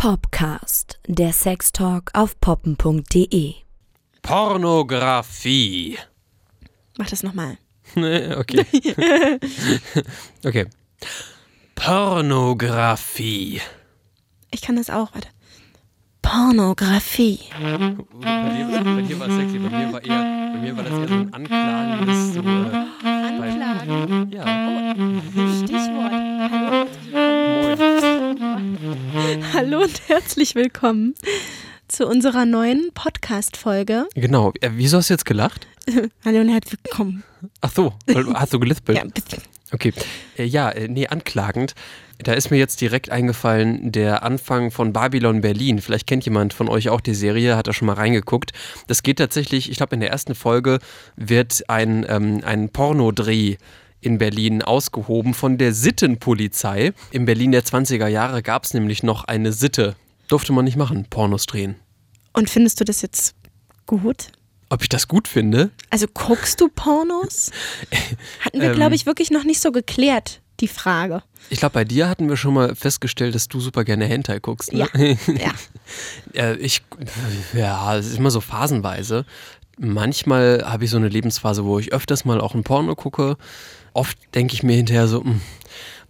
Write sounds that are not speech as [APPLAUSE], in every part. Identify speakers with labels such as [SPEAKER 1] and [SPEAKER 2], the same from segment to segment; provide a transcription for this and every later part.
[SPEAKER 1] Popcast, der Sextalk auf poppen.de.
[SPEAKER 2] Pornografie.
[SPEAKER 3] Mach das nochmal. [LAUGHS]
[SPEAKER 2] okay. [LAUGHS] okay. Pornografie.
[SPEAKER 3] Ich kann das auch, warte. Pornografie.
[SPEAKER 2] Bei dir, bei dir war es sexy, bei mir war eher, bei mir war das eher so ein anklagendes so, äh,
[SPEAKER 3] Anklagen.
[SPEAKER 2] ja.
[SPEAKER 3] Stichwort. Hallo und herzlich willkommen zu unserer neuen Podcast-Folge.
[SPEAKER 2] Genau. Äh, wieso hast du jetzt gelacht?
[SPEAKER 3] Hallo und herzlich willkommen.
[SPEAKER 2] Ach so, hast du gelispelt.
[SPEAKER 3] Ja, ein bisschen.
[SPEAKER 2] Okay. Äh, ja, äh, nee, anklagend. Da ist mir jetzt direkt eingefallen, der Anfang von Babylon Berlin. Vielleicht kennt jemand von euch auch die Serie, hat da schon mal reingeguckt. Das geht tatsächlich, ich glaube, in der ersten Folge wird ein, ähm, ein Pornodreh in Berlin ausgehoben von der Sittenpolizei. In Berlin der 20er Jahre gab es nämlich noch eine Sitte. Durfte man nicht machen, Pornos drehen.
[SPEAKER 3] Und findest du das jetzt gut?
[SPEAKER 2] Ob ich das gut finde?
[SPEAKER 3] Also guckst du Pornos? [LAUGHS] Hatten wir,
[SPEAKER 2] Ähm.
[SPEAKER 3] glaube ich, wirklich noch nicht so geklärt, die Frage.
[SPEAKER 2] Ich glaube, bei dir hatten wir schon mal festgestellt, dass du super gerne Hentai guckst. Ne?
[SPEAKER 3] Ja. [LAUGHS]
[SPEAKER 2] Äh, ich, ja, es ist immer so phasenweise. Manchmal habe ich so eine Lebensphase, wo ich öfters mal auch ein Porno gucke. Oft denke ich mir hinterher so, "Hm,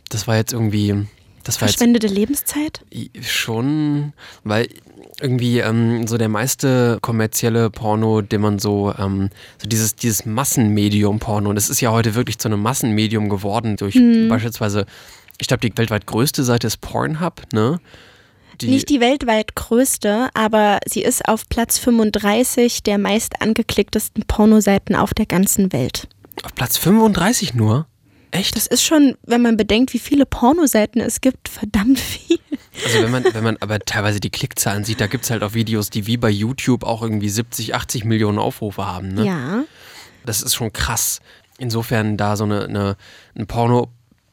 [SPEAKER 2] das war jetzt irgendwie, das war
[SPEAKER 3] Verschwendete Lebenszeit?
[SPEAKER 2] schon, weil irgendwie ähm, so der meiste kommerzielle Porno, den man so, ähm, so dieses, dieses Massenmedium-Porno, das ist ja heute wirklich zu einem Massenmedium geworden durch beispielsweise, ich glaube, die weltweit größte Seite ist Pornhub, ne? Die,
[SPEAKER 3] Nicht die weltweit größte, aber sie ist auf Platz 35 der meist angeklicktesten Pornoseiten auf der ganzen Welt.
[SPEAKER 2] auf Platz 35 nur? Echt?
[SPEAKER 3] Das ist schon, wenn man bedenkt, wie viele Pornoseiten es gibt, verdammt viel.
[SPEAKER 2] Also wenn man, wenn man aber teilweise die Klickzahlen sieht, da gibt es halt auch Videos, die wie bei YouTube auch irgendwie 70, 80 Millionen Aufrufe haben. Ne?
[SPEAKER 3] Ja.
[SPEAKER 2] Das ist schon krass. Insofern da so eine, eine, ein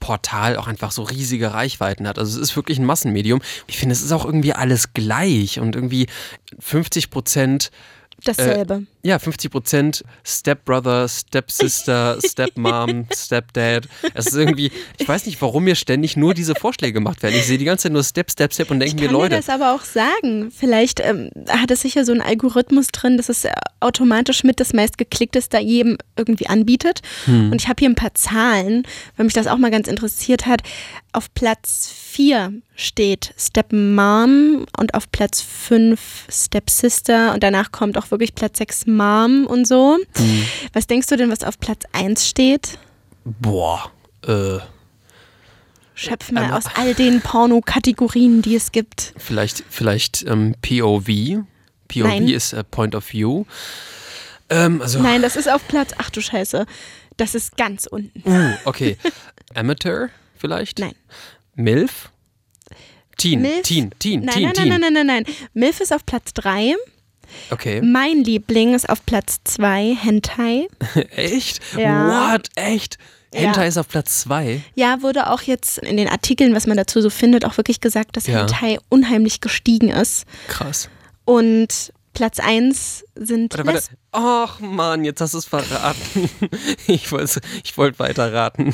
[SPEAKER 2] Pornoportal auch einfach so riesige Reichweiten hat. Also es ist wirklich ein Massenmedium. Ich finde, es ist auch irgendwie alles gleich und irgendwie 50 Prozent,
[SPEAKER 3] Dasselbe.
[SPEAKER 2] ja, 50 Prozent Stepbrother, Stepsister, [LAUGHS] Stepmom, Stepdad. Es ist irgendwie, ich weiß nicht, warum mir ständig nur diese Vorschläge gemacht werden. Ich sehe die ganze Zeit nur Step, Step, Step und denke
[SPEAKER 3] ich
[SPEAKER 2] mir,
[SPEAKER 3] kann dir
[SPEAKER 2] Leute,
[SPEAKER 3] das aber auch sagen. Vielleicht ähm, hat es sicher so einen Algorithmus drin, dass es äh, automatisch mit das meistgeklickteste jedem irgendwie anbietet.
[SPEAKER 2] Hm.
[SPEAKER 3] Und ich habe hier ein paar Zahlen, weil mich das auch mal ganz interessiert hat. Auf Platz 4 steht Stepmom und auf Platz 5 Stepsister und danach kommt auch wirklich Platz 6 Mom und so.
[SPEAKER 2] Hm.
[SPEAKER 3] Was denkst du denn, was auf Platz 1 steht?
[SPEAKER 2] boah, äh,
[SPEAKER 3] Schöpf mal
[SPEAKER 2] Ähm,
[SPEAKER 3] aus all den Porno-Kategorien, die es gibt.
[SPEAKER 2] Vielleicht, vielleicht ähm, POV. POV
[SPEAKER 3] Nein.
[SPEAKER 2] ist äh, Point of View. Ähm, also,
[SPEAKER 3] Nein, das ist auf Platz, ach du Scheiße, das ist ganz unten.
[SPEAKER 2] uh, okay. Amateur vielleicht?
[SPEAKER 3] Nein.
[SPEAKER 2] MILF? Teen,
[SPEAKER 3] Milf?
[SPEAKER 2] Teen, Teen,
[SPEAKER 3] Nein,
[SPEAKER 2] Teen,
[SPEAKER 3] nein,
[SPEAKER 2] Teen.
[SPEAKER 3] nein, nein, nein, nein, nein. MILF ist auf Platz 3.
[SPEAKER 2] Okay.
[SPEAKER 3] Mein Liebling ist auf Platz 2, Hentai. [LAUGHS]
[SPEAKER 2] Echt?
[SPEAKER 3] Ja.
[SPEAKER 2] What? Echt?
[SPEAKER 3] Ja.
[SPEAKER 2] Hentai ist auf Platz 2.
[SPEAKER 3] Ja, wurde auch jetzt in den Artikeln, was man dazu so findet, auch wirklich gesagt, dass
[SPEAKER 2] Ja.
[SPEAKER 3] Hentai unheimlich gestiegen ist.
[SPEAKER 2] Krass.
[SPEAKER 3] Und Platz 1 sind
[SPEAKER 2] Warte, warte.
[SPEAKER 3] Lesben.
[SPEAKER 2] Ach Mann, jetzt hast du es verraten. [LAUGHS] Ich wollte ich wollt weiter raten.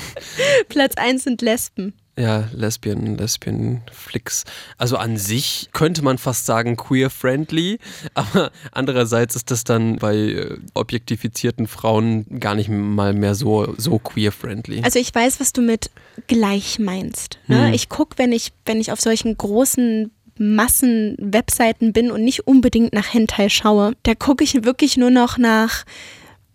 [SPEAKER 3] Platz 1 sind Lesben.
[SPEAKER 2] Ja, Lesbian, Lesbian Flicks. Also an sich könnte man fast sagen queer-friendly, aber andererseits ist das dann bei äh, objektifizierten Frauen gar nicht mal mehr so, so queer-friendly.
[SPEAKER 3] Also ich weiß, was du mit gleich meinst. Ne?
[SPEAKER 2] Hm.
[SPEAKER 3] Ich gucke, wenn ich, wenn ich auf solchen großen Massen-Webseiten bin und nicht unbedingt nach Hentai schaue, da gucke ich wirklich nur noch nach,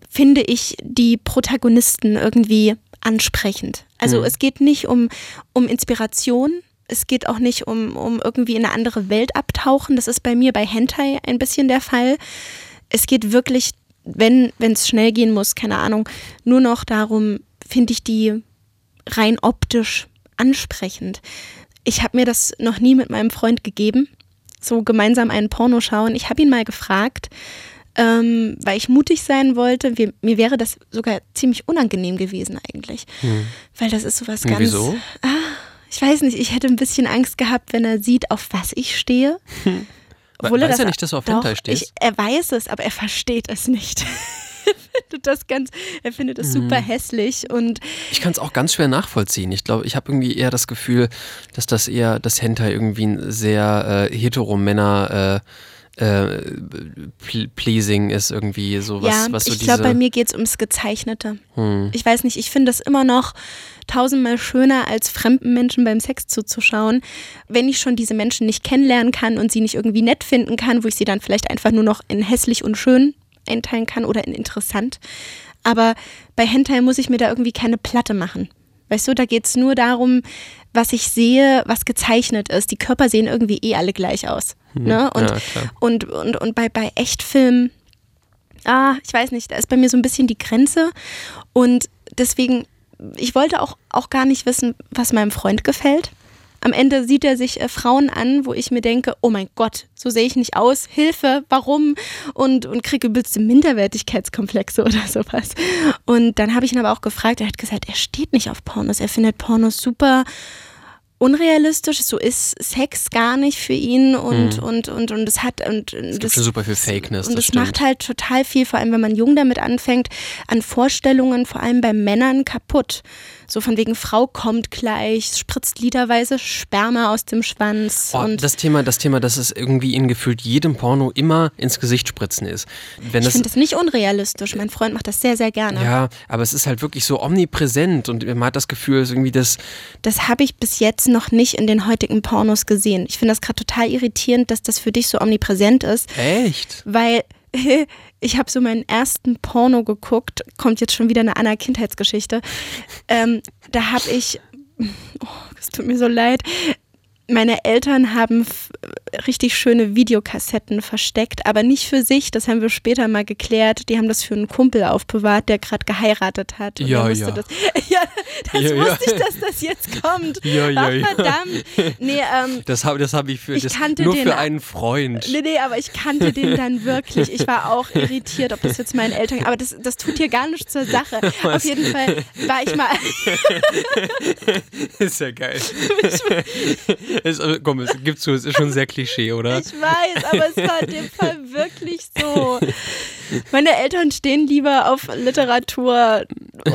[SPEAKER 3] finde ich die Protagonisten irgendwie ansprechend. Also
[SPEAKER 2] Hm.
[SPEAKER 3] es geht nicht um, um Inspiration, es geht auch nicht um, um irgendwie in eine andere Welt abtauchen. Das ist bei mir bei Hentai ein bisschen der Fall. Es geht wirklich, wenn es schnell gehen muss, keine Ahnung, nur noch darum, finde ich die rein optisch ansprechend. Ich habe mir das noch nie mit meinem Freund gegeben, so gemeinsam einen Porno schauen. Ich habe ihn mal gefragt, ähm, weil ich mutig sein wollte. Wir, mir wäre das sogar ziemlich unangenehm gewesen eigentlich, weil das ist sowas
[SPEAKER 2] Hm,
[SPEAKER 3] ganz.
[SPEAKER 2] Wieso?
[SPEAKER 3] Ich weiß nicht, ich hätte ein bisschen Angst gehabt, wenn er sieht, auf was ich stehe.
[SPEAKER 2] We-
[SPEAKER 3] Obwohl er
[SPEAKER 2] weiß
[SPEAKER 3] das
[SPEAKER 2] er nicht, dass du auf Hentai stehst?
[SPEAKER 3] Ich, er weiß es, aber er versteht es nicht. [LAUGHS] [LAUGHS] findet das ganz, er findet das super hässlich und
[SPEAKER 2] Ich kann es auch ganz schwer nachvollziehen. Ich glaube, ich habe irgendwie eher das Gefühl, dass das eher das Hentai irgendwie ein sehr äh, hetero-Männer äh, äh, ple- pleasing ist irgendwie so was,
[SPEAKER 3] ja,
[SPEAKER 2] was so
[SPEAKER 3] ich glaube, bei mir geht es ums Gezeichnete.
[SPEAKER 2] Hm.
[SPEAKER 3] Ich weiß nicht, ich finde das immer noch tausendmal schöner, als fremden Menschen beim Sex zuzuschauen. Wenn ich schon diese Menschen nicht kennenlernen kann und sie nicht irgendwie nett finden kann, wo ich sie dann vielleicht einfach nur noch in hässlich und schön einteilen kann oder in interessant. Aber bei Hentai muss ich mir da irgendwie keine Platte machen. Weißt du, da geht es nur darum, was ich sehe, was gezeichnet ist. Die Körper sehen irgendwie eh alle gleich aus. Ne? Und,
[SPEAKER 2] Hm. ja,
[SPEAKER 3] und, und, und bei, bei Echtfilmen, ah, ich weiß nicht, da ist bei mir so ein bisschen die Grenze. Und deswegen, ich wollte auch, auch gar nicht wissen, was meinem Freund gefällt. Am Ende sieht er sich äh, Frauen an, wo ich mir denke, oh mein Gott, so sehe ich nicht aus, Hilfe, warum? Und, und kriege übelste Minderwertigkeitskomplexe [LAUGHS] oder sowas. Und dann habe ich ihn aber auch gefragt, er hat gesagt, er steht nicht auf Pornos, er findet Pornos super unrealistisch, so ist Sex gar nicht für ihn und, und, und, und es hat und.
[SPEAKER 2] Es
[SPEAKER 3] das,
[SPEAKER 2] super viel Fakeness,
[SPEAKER 3] und
[SPEAKER 2] das
[SPEAKER 3] es macht halt total viel, vor allem wenn man jung damit anfängt, an Vorstellungen, vor allem bei Männern, kaputt. So von wegen Frau kommt gleich, spritzt liederweise Sperma aus dem Schwanz
[SPEAKER 2] Oh,
[SPEAKER 3] und
[SPEAKER 2] das Thema, das Thema, dass es irgendwie in gefühlt jedem Porno immer ins Gesicht spritzen ist. Wenn
[SPEAKER 3] ich finde das nicht unrealistisch. Mein Freund macht das sehr, sehr gerne.
[SPEAKER 2] ja, aber es ist halt wirklich so omnipräsent und man hat das Gefühl, es ist irgendwie das,
[SPEAKER 3] Das habe ich bis jetzt noch nicht in den heutigen Pornos gesehen. Ich finde das gerade total irritierend, dass das für dich so omnipräsent ist.
[SPEAKER 2] echt.
[SPEAKER 3] weil [LAUGHS] ich habe so meinen ersten Porno geguckt, kommt jetzt schon wieder eine Anna Kindheitsgeschichte. Ähm, da habe ich, oh, tut mir so leid, meine Eltern haben f- richtig schöne Videokassetten versteckt, aber nicht für sich, das haben wir später mal geklärt. Die haben das für einen Kumpel aufbewahrt, der gerade geheiratet hat.
[SPEAKER 2] Ja, ja.
[SPEAKER 3] Das, [LAUGHS] ja, das
[SPEAKER 2] Ja, ja.
[SPEAKER 3] wusste ich, dass das jetzt kommt. [LAUGHS]
[SPEAKER 2] Ja, ja,
[SPEAKER 3] Ach,
[SPEAKER 2] ja.
[SPEAKER 3] verdammt. Nee, ähm,
[SPEAKER 2] Das habe das hab ich für
[SPEAKER 3] Ich
[SPEAKER 2] das,
[SPEAKER 3] kannte
[SPEAKER 2] nur
[SPEAKER 3] den
[SPEAKER 2] für einen Freund.
[SPEAKER 3] Nee, nee, aber ich kannte den dann wirklich. Ich war auch [LAUGHS] irritiert, ob das jetzt meinen Eltern. Aber das, das tut hier gar nichts zur Sache. Auf jeden Fall war ich mal.
[SPEAKER 2] ist ja geil. Ist, aber komm, es gibt zu, es ist schon sehr Klischee, oder?
[SPEAKER 3] Ich weiß, aber es war in dem [LAUGHS] Fall wirklich so. Meine Eltern stehen lieber auf Literatur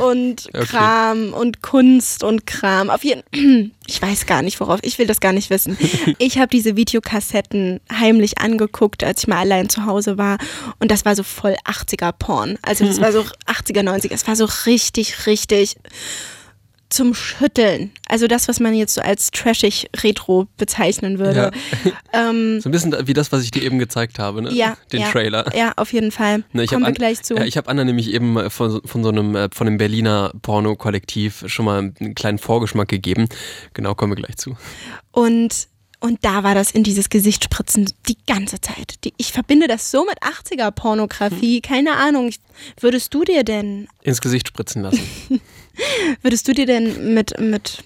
[SPEAKER 3] und
[SPEAKER 2] Okay.
[SPEAKER 3] Kram und Kunst und Kram. Auf jeden [CLEARS THROAT] Ich weiß gar nicht, worauf. Ich will das gar nicht wissen. [LAUGHS] Ich habe diese Videokassetten heimlich angeguckt, als ich mal allein zu Hause war. Und das war so voll 80er-Porn. Also das [LAUGHS] war so 80er, 90er. Es war so richtig, richtig zum Schütteln. Also das, was man jetzt so als trashig Retro bezeichnen würde. [LAUGHS] Ähm,
[SPEAKER 2] So ein bisschen wie das, was ich dir eben gezeigt habe, ne?
[SPEAKER 3] ja,
[SPEAKER 2] Den
[SPEAKER 3] ja,
[SPEAKER 2] Trailer.
[SPEAKER 3] Ja, auf jeden Fall.
[SPEAKER 2] Ne, ich
[SPEAKER 3] Kommen wir
[SPEAKER 2] an-
[SPEAKER 3] gleich zu.
[SPEAKER 2] Ja, ich habe Anna nämlich eben von, so- von so einem, äh, von einem Berliner Porno-Kollektiv schon mal einen kleinen Vorgeschmack gegeben. Genau, kommen wir gleich zu.
[SPEAKER 3] Und, und da war das in dieses Gesicht spritzen die ganze Zeit. Die, ich verbinde das so mit 80er-Pornografie. Keine Ahnung. Würdest du dir denn,
[SPEAKER 2] Ins Gesicht spritzen lassen. [LAUGHS] [LAUGHS]
[SPEAKER 3] würdest du dir denn mit, mit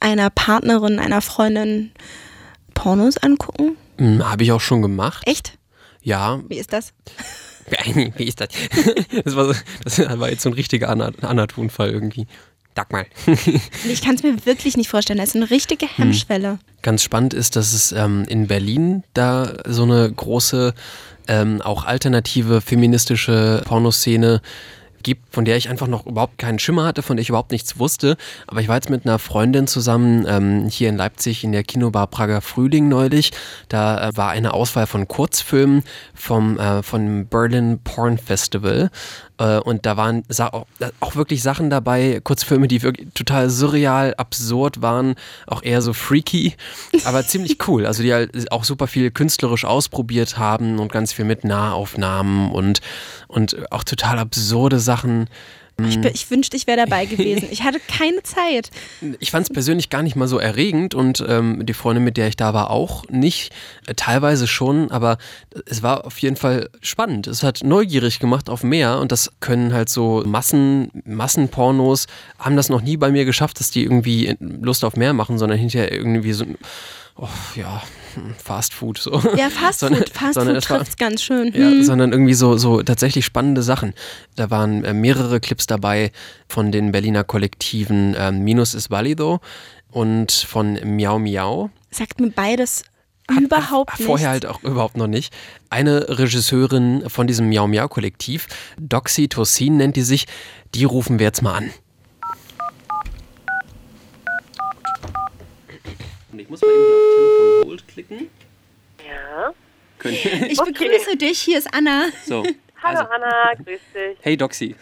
[SPEAKER 3] einer Partnerin, einer Freundin Pornos angucken?
[SPEAKER 2] Hm, habe ich auch schon gemacht.
[SPEAKER 3] Echt?
[SPEAKER 2] Ja.
[SPEAKER 3] Wie ist das? [LAUGHS]
[SPEAKER 2] Wie ist das? [LAUGHS] Das war, so, das war jetzt so ein richtiger Anna-Tonfall irgendwie. Sag mal.
[SPEAKER 3] Ich kann es mir wirklich nicht vorstellen. Das ist eine richtige
[SPEAKER 2] Hm.
[SPEAKER 3] Hemmschwelle.
[SPEAKER 2] Ganz spannend ist, dass es ähm, in Berlin da so eine große, ähm, auch alternative feministische Pornoszene gibt, von der ich einfach noch überhaupt keinen Schimmer hatte, von der ich überhaupt nichts wusste. Aber ich war jetzt mit einer Freundin zusammen ähm, hier in Leipzig in der Kinobar Prager Frühling neulich. Da äh, war eine Auswahl von Kurzfilmen vom, äh, vom Berlin Porn Festival. Äh, und da waren auch wirklich Sachen dabei, Kurzfilme, die wirklich total surreal, absurd waren, auch eher so freaky, [LAUGHS] aber ziemlich cool. Also die halt auch super viel künstlerisch ausprobiert haben und ganz viel mit Nahaufnahmen und, und auch total absurde Sachen.
[SPEAKER 3] Ich, be- ich wünschte, ich wäre dabei gewesen. [LAUGHS] Ich hatte keine Zeit.
[SPEAKER 2] Ich fand es persönlich gar nicht mal so erregend und ähm, die Freundin, mit der ich da war, auch nicht. Äh, teilweise schon, aber es war auf jeden Fall spannend. Es hat neugierig gemacht auf mehr und das können halt so Massen, Massenpornos, haben das noch nie bei mir geschafft, dass die irgendwie Lust auf mehr machen, sondern hinterher irgendwie so, oh, ja, hm, Fast Food so.
[SPEAKER 3] Ja, Fast [LAUGHS]
[SPEAKER 2] Sondern-
[SPEAKER 3] Food. Fast
[SPEAKER 2] sondern
[SPEAKER 3] Food trifft ganz schön.
[SPEAKER 2] Ja,
[SPEAKER 3] Hm.
[SPEAKER 2] sondern irgendwie so, so tatsächlich spannende Sachen. Da waren äh, mehrere Clips dabei von den Berliner Kollektiven ähm, Minus ist Valido und von Miau Miau.
[SPEAKER 3] Sagt mir beides Überhaupt nicht.
[SPEAKER 2] Vorher halt auch überhaupt noch nicht. Eine Regisseurin von diesem Miau Miau Kollektiv, Doxy Tossin nennt die sich, die rufen wir jetzt mal an. Und ich muss mal eben hier auf Telefon Hold klicken.
[SPEAKER 4] Ja.
[SPEAKER 2] Können-
[SPEAKER 3] Ich begrüße dich, hier ist Anna.
[SPEAKER 2] So. [LAUGHS]
[SPEAKER 4] Hallo
[SPEAKER 2] also,
[SPEAKER 4] Anna, grüß dich.
[SPEAKER 2] Hey Doxy.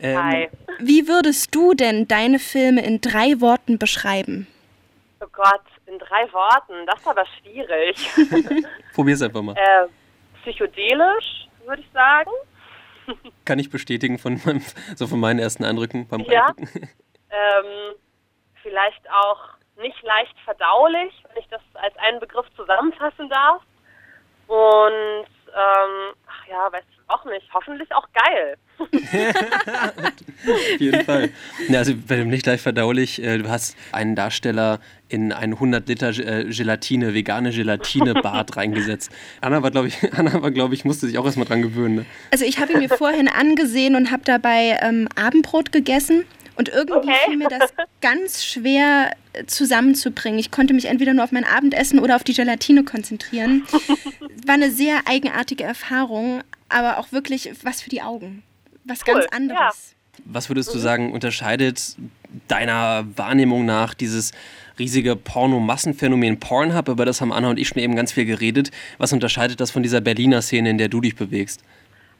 [SPEAKER 2] Ähm,
[SPEAKER 4] Hi.
[SPEAKER 3] Wie würdest du denn deine Filme in drei Worten beschreiben?
[SPEAKER 4] Oh Gott, in drei Worten, das ist aber schwierig. [LAUGHS]
[SPEAKER 2] Probier's einfach mal.
[SPEAKER 4] äh, psychedelisch, würde ich sagen.
[SPEAKER 2] Kann ich bestätigen von, meinem, so von meinen ersten Eindrücken beim
[SPEAKER 4] Ja. [LAUGHS] Ähm, vielleicht auch nicht leicht verdaulich, wenn ich das als einen Begriff zusammenfassen darf. Und ähm, ach ja, weiß ich auch nicht. Hoffentlich auch geil. [LAUGHS]
[SPEAKER 2] Auf jeden Fall. Ja, also bei dem nicht leicht verdaulich, äh, du hast einen Darsteller in ein 100 Liter äh, Gelatine, vegane Gelatine-Bad [LAUGHS] reingesetzt. Anna war, glaube ich, [LAUGHS] Anna war, glaube ich, musste sich auch erstmal dran gewöhnen. Ne?
[SPEAKER 3] Also ich habe ihn mir vorhin angesehen und habe dabei ähm, Abendbrot gegessen. Und irgendwie
[SPEAKER 4] Okay.
[SPEAKER 3] fiel mir das ganz schwer zusammenzubringen. Ich konnte mich entweder nur auf mein Abendessen oder auf die Gelatine konzentrieren. [LAUGHS] War eine sehr eigenartige Erfahrung, aber auch wirklich was für die Augen. Was ganz
[SPEAKER 4] Cool, ja.
[SPEAKER 3] anderes.
[SPEAKER 2] Was würdest du sagen, unterscheidet deiner Wahrnehmung nach dieses riesige Porno-Massenphänomen Pornhub, über das haben Anna und ich schon eben ganz viel geredet. Was unterscheidet das von dieser Berliner Szene, in der du dich bewegst?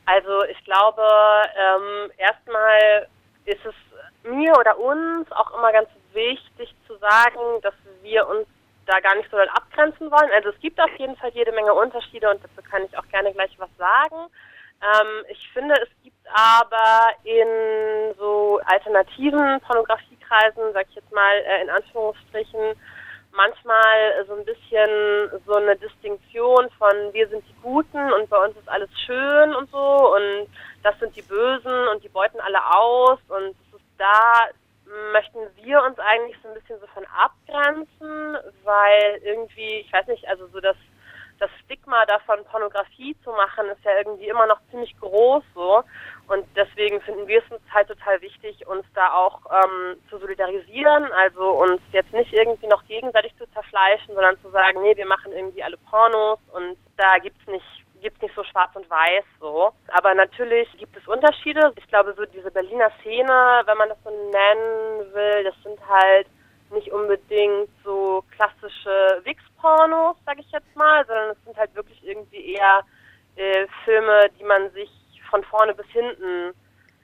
[SPEAKER 4] Also ich glaube, ähm, erstmal ist es mir oder uns auch immer ganz wichtig sagen, dass wir uns da gar nicht so doll abgrenzen wollen. Also es gibt auf jeden Fall jede Menge Unterschiede und dazu kann ich auch gerne gleich was sagen. Ähm, ich finde, es gibt aber in so alternativen Pornografiekreisen, sag ich jetzt mal äh, in Anführungsstrichen, manchmal so ein bisschen so eine Distinktion von wir sind die Guten und bei uns ist alles schön und so und das sind die Bösen und die beuten alle aus und es ist da möchten wir uns eigentlich so ein bisschen so von abgrenzen, weil irgendwie, ich weiß nicht, also so das das Stigma davon, Pornografie zu machen, ist ja irgendwie immer noch ziemlich groß so. Und deswegen finden wir es uns halt total wichtig, uns da auch ähm, zu solidarisieren, also uns jetzt nicht irgendwie noch gegenseitig zu zerfleischen, sondern zu sagen, nee, wir machen irgendwie alle Pornos und da gibt's nicht gibt's nicht so schwarz und weiß so. Aber natürlich gibt es Unterschiede. Ich glaube, so diese Berliner Szene, wenn man das so nennen will, das sind halt nicht unbedingt so klassische Wix-Pornos, sage ich jetzt mal, sondern es sind halt wirklich irgendwie eher äh, Filme, die man sich von vorne bis hinten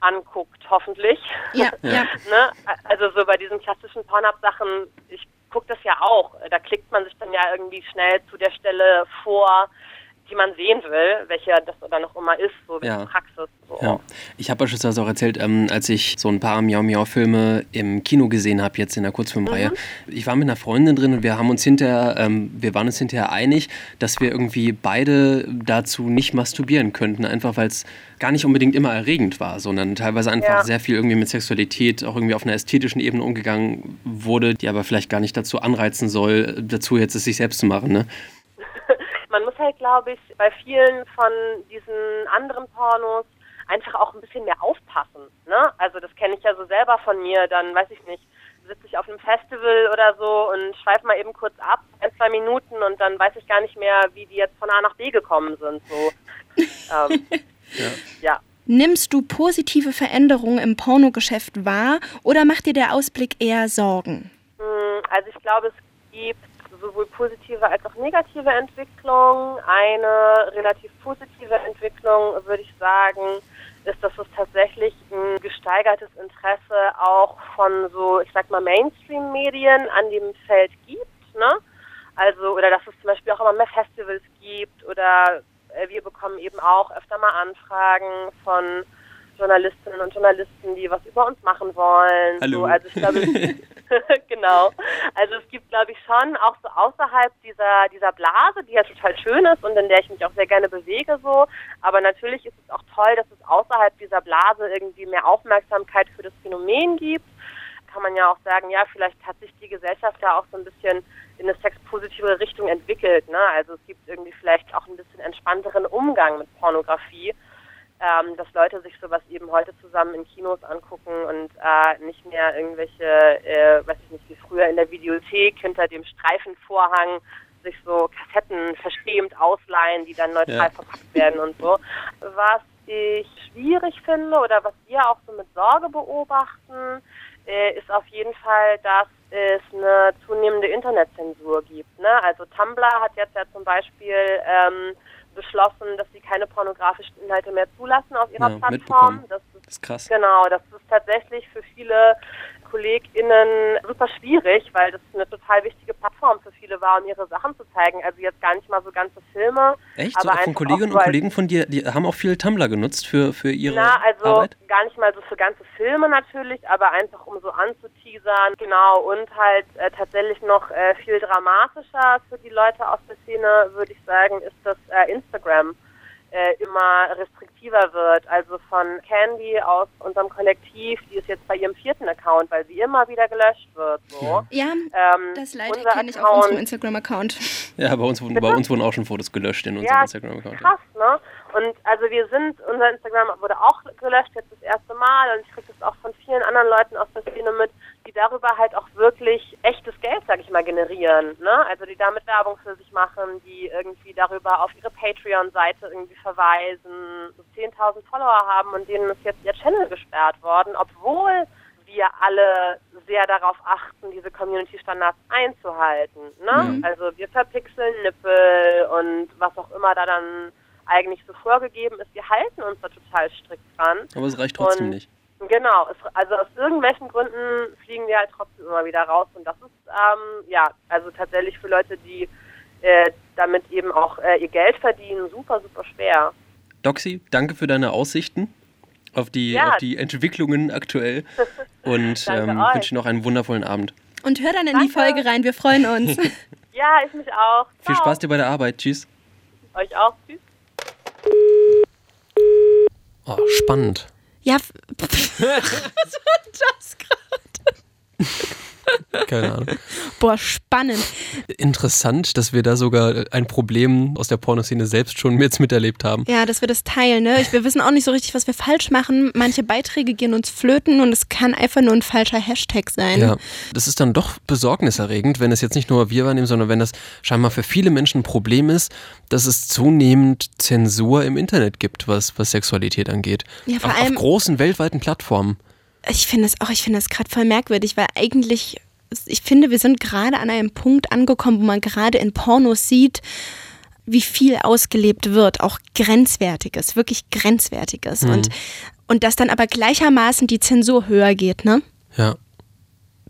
[SPEAKER 4] anguckt, hoffentlich.
[SPEAKER 3] Ja,
[SPEAKER 2] Ja. [LAUGHS]
[SPEAKER 3] ja.
[SPEAKER 4] ne? Also so bei diesen klassischen Pornhub-Sachen, ich gucke das ja auch. Da klickt man sich dann ja irgendwie schnell zu der Stelle vor, die man sehen will, welche das dann noch immer ist, so welche
[SPEAKER 2] Ja.
[SPEAKER 4] Praxis. So.
[SPEAKER 2] Ja, ich habe beispielsweise auch erzählt, ähm, als ich so ein paar Miau Miau Filme im Kino gesehen habe, jetzt in der Kurzfilmreihe. Ich war mit einer Freundin drin und wir haben uns hinterher, ähm, wir waren uns hinterher einig, dass wir irgendwie beide dazu nicht masturbieren könnten, einfach weil es gar nicht unbedingt immer erregend war, sondern teilweise einfach
[SPEAKER 4] Ja.
[SPEAKER 2] sehr viel irgendwie mit Sexualität auch irgendwie auf einer ästhetischen Ebene umgegangen wurde, die aber vielleicht gar nicht dazu anreizen soll, dazu jetzt es sich selbst zu machen. Ne?
[SPEAKER 4] Man muss halt, glaube ich, bei vielen von diesen anderen Pornos einfach auch ein bisschen mehr aufpassen. Ne? Also das kenne ich ja so selber von mir. Dann weiß ich nicht, sitze ich auf einem Festival oder so und schweife mal eben kurz ab, ein, zwei Minuten und dann weiß ich gar nicht mehr, wie die jetzt von A nach B gekommen sind. So. [LAUGHS] ähm, ja.
[SPEAKER 3] Nimmst du positive Veränderungen im Pornogeschäft wahr oder macht dir der Ausblick eher Sorgen?
[SPEAKER 4] Mm, Also ich glaube, es gibt sowohl positive als auch negative Entwicklung. Eine relativ positive Entwicklung, würde ich sagen, ist, dass es tatsächlich ein gesteigertes Interesse auch von so, ich sag mal, Mainstream-Medien an dem Feld gibt. Ne? Also, oder dass es zum Beispiel auch immer mehr Festivals gibt oder äh, wir bekommen eben auch öfter mal Anfragen von Journalistinnen und Journalisten, die was über uns machen wollen.
[SPEAKER 2] Hallo.
[SPEAKER 4] So, also ich glaube, [LAUGHS] [LAUGHS] genau. Also es gibt, glaube ich, schon auch so außerhalb dieser dieser Blase, die ja total schön ist und in der ich mich auch sehr gerne bewege, so. Aber natürlich ist es auch toll, dass es außerhalb dieser Blase irgendwie mehr Aufmerksamkeit für das Phänomen gibt. Kann man ja auch sagen, ja, vielleicht hat sich die Gesellschaft da auch so ein bisschen in eine sexpositive Richtung entwickelt. Ne? Also es gibt irgendwie vielleicht auch ein bisschen entspannteren Umgang mit Pornografie ähm, dass Leute sich sowas eben heute zusammen in Kinos angucken und äh, nicht mehr irgendwelche, äh, weiß ich nicht, wie früher in der Videothek hinter dem Streifenvorhang sich so Kassetten verschämt ausleihen, die dann neutral
[SPEAKER 2] Ja.
[SPEAKER 4] verpackt werden und so. Was ich schwierig finde oder was wir auch so mit Sorge beobachten, äh, ist auf jeden Fall, dass es eine zunehmende Internetzensur gibt. Ne? Also Tumblr hat jetzt ja zum Beispiel ähm, beschlossen, dass sie keine pornografischen Inhalte mehr zulassen auf ihrer
[SPEAKER 2] Ja,
[SPEAKER 4] Plattform. Das ist
[SPEAKER 2] Das ist krass.
[SPEAKER 4] Genau, das ist tatsächlich für viele KollegInnen super schwierig, weil das eine total wichtige Plattform für viele war, um ihre Sachen zu zeigen. Also jetzt gar nicht mal so ganze Filme.
[SPEAKER 2] Echt? So, von Kolleginnen und Kollegen von dir, die haben auch viel Tumblr genutzt für, für ihre
[SPEAKER 4] Na, also
[SPEAKER 2] Arbeit?
[SPEAKER 4] gar nicht mal so für ganze Filme natürlich, aber einfach um so anzuteasern. Genau, und halt äh, tatsächlich noch äh, viel dramatischer für die Leute aus der Szene, würde ich sagen, ist, dass äh, Instagram äh, immer restriktiver wird. Also von Candy aus unserem Kollektiv, die ist jetzt bei ihrem vierten Account, weil sie immer wieder gelöscht wird. So.
[SPEAKER 3] Ja,
[SPEAKER 4] Ähm,
[SPEAKER 3] das Leid
[SPEAKER 4] unser
[SPEAKER 3] kenne ich auf unserem Instagram-Account.
[SPEAKER 2] Ja, bei uns, wurden, bei uns wurden auch schon Fotos gelöscht in unserem
[SPEAKER 4] Ja,
[SPEAKER 2] Instagram-Account.
[SPEAKER 4] krass, ne? Und also wir sind, unser Instagram wurde auch gelöscht, jetzt das erste Mal und ich kriege das auch von vielen anderen Leuten aus der Szene mit, die darüber halt auch wirklich echtes Geld, sag ich mal, generieren, ne? Also die damit Werbung für sich machen, die irgendwie darüber auf ihre Patreon-Seite irgendwie verweisen, so 10.000 Follower haben und denen ist jetzt ihr Channel gesperrt worden, obwohl wir alle sehr darauf achten, diese Community-Standards einzuhalten. Ne?
[SPEAKER 2] Mhm.
[SPEAKER 4] Also wir verpixeln Nippel und was auch immer da dann eigentlich so vorgegeben ist, wir halten uns da total strikt dran.
[SPEAKER 2] Aber es reicht trotzdem
[SPEAKER 4] Und-
[SPEAKER 2] nicht.
[SPEAKER 4] Genau, es, also aus irgendwelchen Gründen fliegen wir halt trotzdem immer wieder raus und das ist ähm, ja also tatsächlich für Leute, die äh, damit eben auch äh, ihr Geld verdienen, super, super schwer.
[SPEAKER 2] Doxy, danke für deine Aussichten auf die,
[SPEAKER 4] Ja.
[SPEAKER 2] auf die Entwicklungen aktuell [LAUGHS] und ähm, wünsche noch einen wundervollen Abend.
[SPEAKER 3] Und hör dann in die
[SPEAKER 4] Danke.
[SPEAKER 3] Folge rein, wir freuen uns. [LAUGHS] [LAUGHS]
[SPEAKER 4] Ja, ich mich auch.
[SPEAKER 2] Viel
[SPEAKER 4] Ciao.
[SPEAKER 2] Spaß dir bei der Arbeit. Tschüss.
[SPEAKER 4] Euch auch. Tschüss.
[SPEAKER 2] Oh, spannend.
[SPEAKER 3] ja, [LAUGHS] was war das gerade?
[SPEAKER 2] Keine Ahnung.
[SPEAKER 3] Boah, spannend.
[SPEAKER 2] Interessant, dass wir da sogar ein Problem aus der Pornoszene selbst schon jetzt miterlebt haben.
[SPEAKER 3] Ja, dass wir das teilen, ne? Wir wissen auch nicht so richtig, was wir falsch machen. Manche Beiträge gehen uns flöten und es kann einfach nur ein falscher Hashtag sein.
[SPEAKER 2] Ja, das ist dann doch besorgniserregend, wenn es jetzt nicht nur wir wahrnehmen, sondern wenn das scheinbar für viele Menschen ein Problem ist, dass es zunehmend Zensur im Internet gibt, was, was Sexualität angeht.
[SPEAKER 3] Ja, vor
[SPEAKER 2] auf,
[SPEAKER 3] allem-
[SPEAKER 2] auf großen weltweiten Plattformen.
[SPEAKER 3] Ich finde es auch, ich finde es gerade voll merkwürdig, weil eigentlich, ich finde, wir sind gerade an einem Punkt angekommen, wo man gerade in Pornos sieht, wie viel ausgelebt wird, auch grenzwertiges, wirklich grenzwertiges. Und, und dass dann aber gleichermaßen die Zensur höher geht, ne?
[SPEAKER 2] Ja.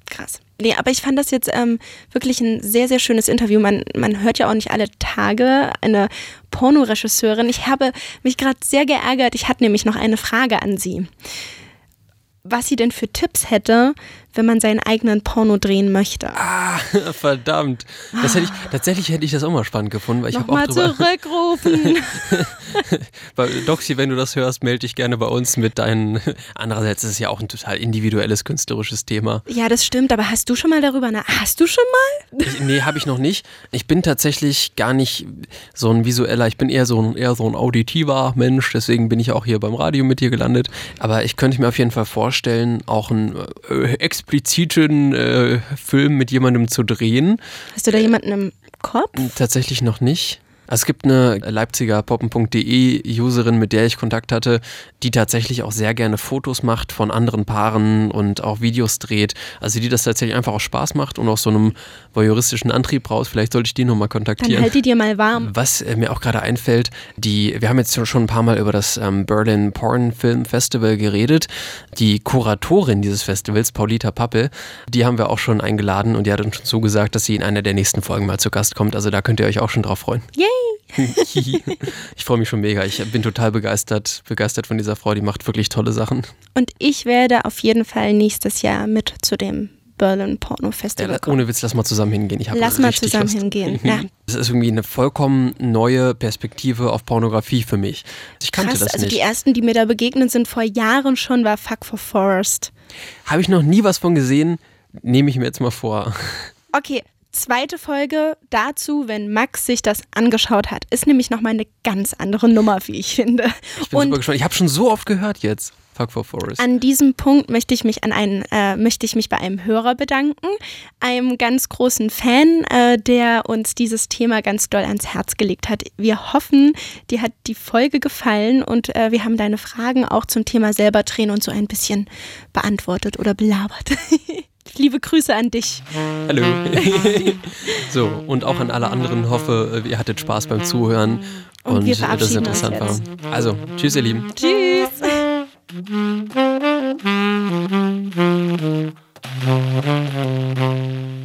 [SPEAKER 3] Krass. Nee, aber ich fand das jetzt ähm, wirklich ein sehr, sehr schönes Interview. Man, man hört ja auch nicht alle Tage eine Pornoregisseurin. Ich habe mich gerade sehr geärgert. Ich hatte nämlich noch eine Frage an sie. Was sie denn für Tipps hätte, wenn man seinen eigenen Porno drehen möchte.
[SPEAKER 2] Ah, [LAUGHS] verdammt. Das hätte ich, tatsächlich hätte ich das auch mal spannend gefunden, weil ich habe auch drüber.
[SPEAKER 3] zurückrufen. [LAUGHS]
[SPEAKER 2] Doxy, wenn du das hörst, melde dich gerne bei uns mit deinen. [LAUGHS] Andererseits ist es ja auch ein total individuelles künstlerisches Thema.
[SPEAKER 3] ja, das stimmt, aber hast du schon mal darüber na Hast du schon mal?
[SPEAKER 2] Ich, nee, habe ich noch nicht. Ich bin tatsächlich gar nicht so ein visueller, ich bin eher so ein, eher so ein auditiver Mensch, deswegen bin ich auch hier beim Radio mit dir gelandet. Aber ich könnte mir auf jeden Fall vorstellen, auch einen äh, expliziten äh, Film mit jemandem zu drehen.
[SPEAKER 3] Hast du da jemanden im Kopf?
[SPEAKER 2] Tatsächlich noch nicht. Also Es gibt eine Leipziger poppen.de Userin, mit der ich Kontakt hatte, die tatsächlich auch sehr gerne Fotos macht von anderen Paaren und auch Videos dreht. Also die das tatsächlich einfach auch Spaß macht und aus so einem voyeuristischen Antrieb raus. Vielleicht sollte ich die nochmal
[SPEAKER 3] Dann
[SPEAKER 2] kontaktieren.
[SPEAKER 3] halt die dir mal warm.
[SPEAKER 2] Was äh, mir auch gerade einfällt, die, wir haben jetzt schon ein paar Mal über das ähm, Berlin Porn Film Festival geredet. Die Kuratorin dieses Festivals, Paulita Pappe, die haben wir auch schon eingeladen und die hat uns schon zugesagt, dass sie in einer der nächsten Folgen mal zu Gast kommt. Also da könnt ihr euch auch schon drauf freuen.
[SPEAKER 3] Yay! [LAUGHS]
[SPEAKER 2] ich freue mich schon mega. Ich bin total begeistert, begeistert von dieser Frau. Die macht wirklich tolle Sachen.
[SPEAKER 3] Und ich werde auf jeden Fall nächstes Jahr mit zu dem Berlin Porno
[SPEAKER 2] Ja,
[SPEAKER 3] Festival kommen.
[SPEAKER 2] ohne Witz, lass mal zusammen hingehen.
[SPEAKER 3] Lass mal zusammen
[SPEAKER 2] Lust.
[SPEAKER 3] hingehen, [LAUGHS] ja.
[SPEAKER 2] Das ist irgendwie eine vollkommen neue Perspektive auf Pornografie für mich. Ich kannte
[SPEAKER 3] Krass,
[SPEAKER 2] das
[SPEAKER 3] also
[SPEAKER 2] nicht.
[SPEAKER 3] die ersten, die mir da begegnet sind vor Jahren schon, war Fuck for Forest.
[SPEAKER 2] Habe ich noch nie was von gesehen, nehme ich mir jetzt mal vor.
[SPEAKER 3] Okay, zweite Folge dazu, wenn Max sich das angeschaut hat, ist nämlich nochmal eine ganz andere Nummer, wie ich finde.
[SPEAKER 2] Ich bin super gespannt. Ich habe schon so oft gehört jetzt. Fuck for Forest.
[SPEAKER 3] An diesem Punkt möchte ich mich an einen, äh, möchte ich mich bei einem Hörer bedanken, einem ganz großen Fan, äh, der uns dieses Thema ganz doll ans Herz gelegt hat. Wir hoffen, dir hat die Folge gefallen und äh, wir haben deine Fragen auch zum Thema selber drehen und so ein bisschen beantwortet oder belabert. [LAUGHS] Liebe Grüße an dich.
[SPEAKER 2] Hallo. [LAUGHS] so, und auch an alle anderen. Hoffe, äh, ihr hattet Spaß beim Zuhören und,
[SPEAKER 3] und wir das
[SPEAKER 2] interessant war. Also, tschüss, ihr Lieben.
[SPEAKER 3] Tschüss. [LAUGHS]